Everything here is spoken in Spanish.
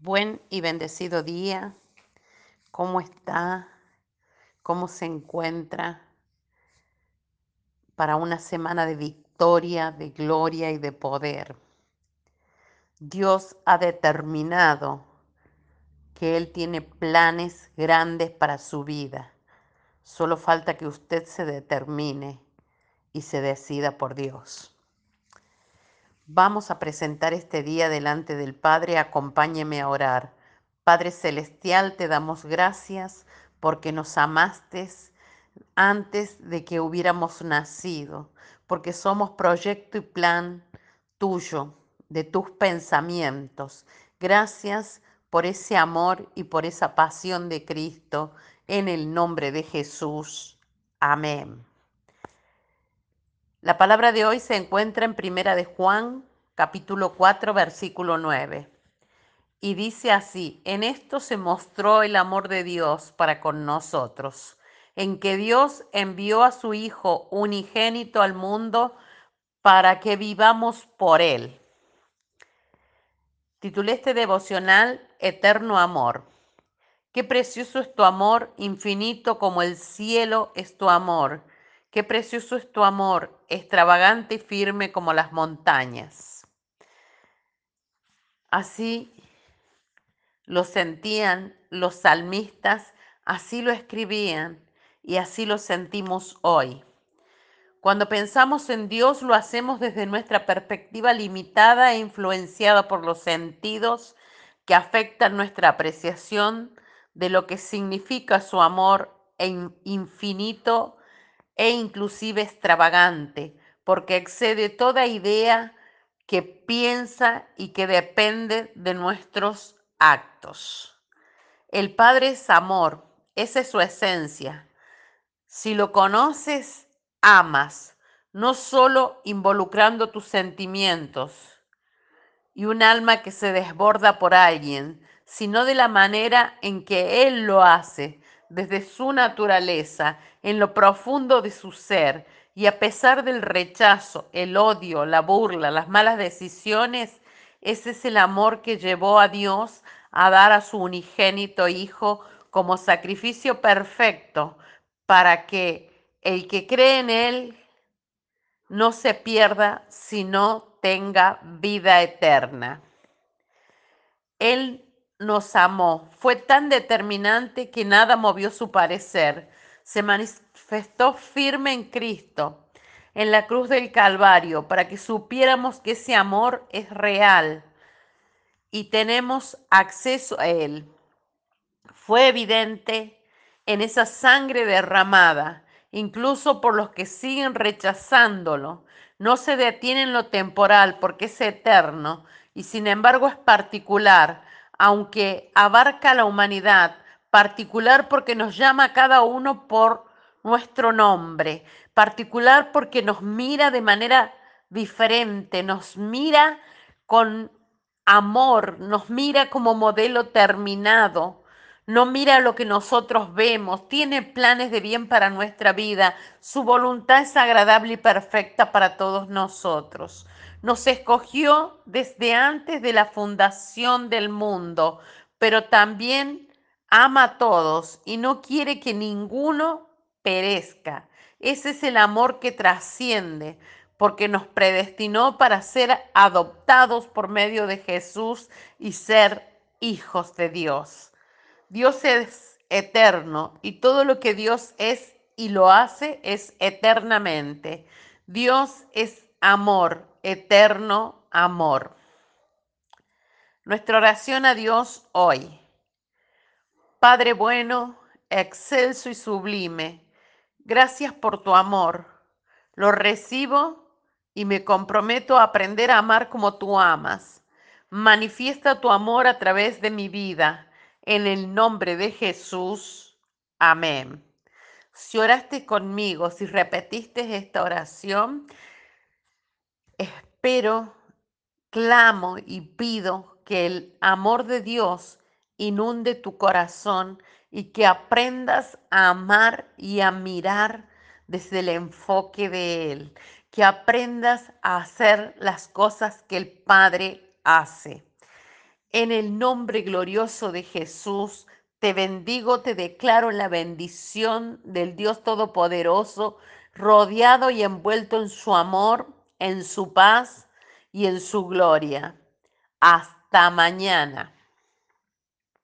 Buen y bendecido día. ¿Cómo está? ¿Cómo se encuentra para una semana de victoria, de gloria y de poder? Dios ha determinado que Él tiene planes grandes para su vida. Solo falta que usted se determine y se decida por Dios. Vamos a presentar este día delante del Padre. Acompáñeme a orar. Padre Celestial, te damos gracias porque nos amaste antes de que hubiéramos nacido, porque somos proyecto y plan tuyo, de tus pensamientos. Gracias por ese amor y por esa pasión de Cristo, en el nombre de Jesús. Amén. La palabra de hoy se encuentra en Primera de Juan, capítulo 4, versículo 9. Y dice así, en esto se mostró el amor de Dios para con nosotros, en que Dios envió a su Hijo unigénito al mundo para que vivamos por Él. Titulé este devocional Eterno Amor. Qué precioso es tu amor, infinito como el cielo es tu amor Qué precioso es tu amor, extravagante y firme como las montañas. Así lo sentían los salmistas, así lo escribían y así lo sentimos hoy. Cuando pensamos en Dios lo hacemos desde nuestra perspectiva limitada e influenciada por los sentidos que afectan nuestra apreciación de lo que significa su amor e infinito e inclusive extravagante, porque excede toda idea que piensa y que depende de nuestros actos. El Padre es amor, esa es su esencia. Si lo conoces, amas, no solo involucrando tus sentimientos y un alma que se desborda por alguien, sino de la manera en que Él lo hace, desde su naturaleza, en lo profundo de su ser, y a pesar del rechazo, el odio, la burla, las malas decisiones, ese es el amor que llevó a Dios a dar a su unigénito Hijo como sacrificio perfecto para que el que cree en Él no se pierda, sino tenga vida eterna. Él nos amó, fue tan determinante que nada movió su parecer. Se manifestó firme en Cristo, en la cruz del Calvario, para que supiéramos que ese amor es real y tenemos acceso a él. Fue evidente en esa sangre derramada, incluso por los que siguen rechazándolo. No se detiene en lo temporal porque es eterno y sin embargo es particular aunque abarca a la humanidad, particular porque nos llama a cada uno por nuestro nombre, particular porque nos mira de manera diferente, nos mira con amor, nos mira como modelo terminado, no mira lo que nosotros vemos, tiene planes de bien para nuestra vida, su voluntad es agradable y perfecta para todos nosotros. Nos escogió desde antes de la fundación del mundo, pero también ama a todos y no quiere que ninguno perezca. Ese es el amor que trasciende, porque nos predestinó para ser adoptados por medio de Jesús y ser hijos de Dios. Dios es eterno y todo lo que Dios es y lo hace es eternamente. Dios es amor eterno amor. Nuestra oración a Dios hoy. Padre bueno, excelso y sublime, gracias por tu amor. Lo recibo y me comprometo a aprender a amar como tú amas. Manifiesta tu amor a través de mi vida. En el nombre de Jesús. Amén. Si oraste conmigo, si repetiste esta oración, espero, clamo y pido que el amor de Dios inunde tu corazón y que aprendas a amar y a mirar desde el enfoque de Él, que aprendas a hacer las cosas que el Padre hace. En el nombre glorioso de Jesús, te bendigo, te declaro la bendición del Dios Todopoderoso, rodeado y envuelto en su amor, en su paz y en su gloria. Hasta mañana.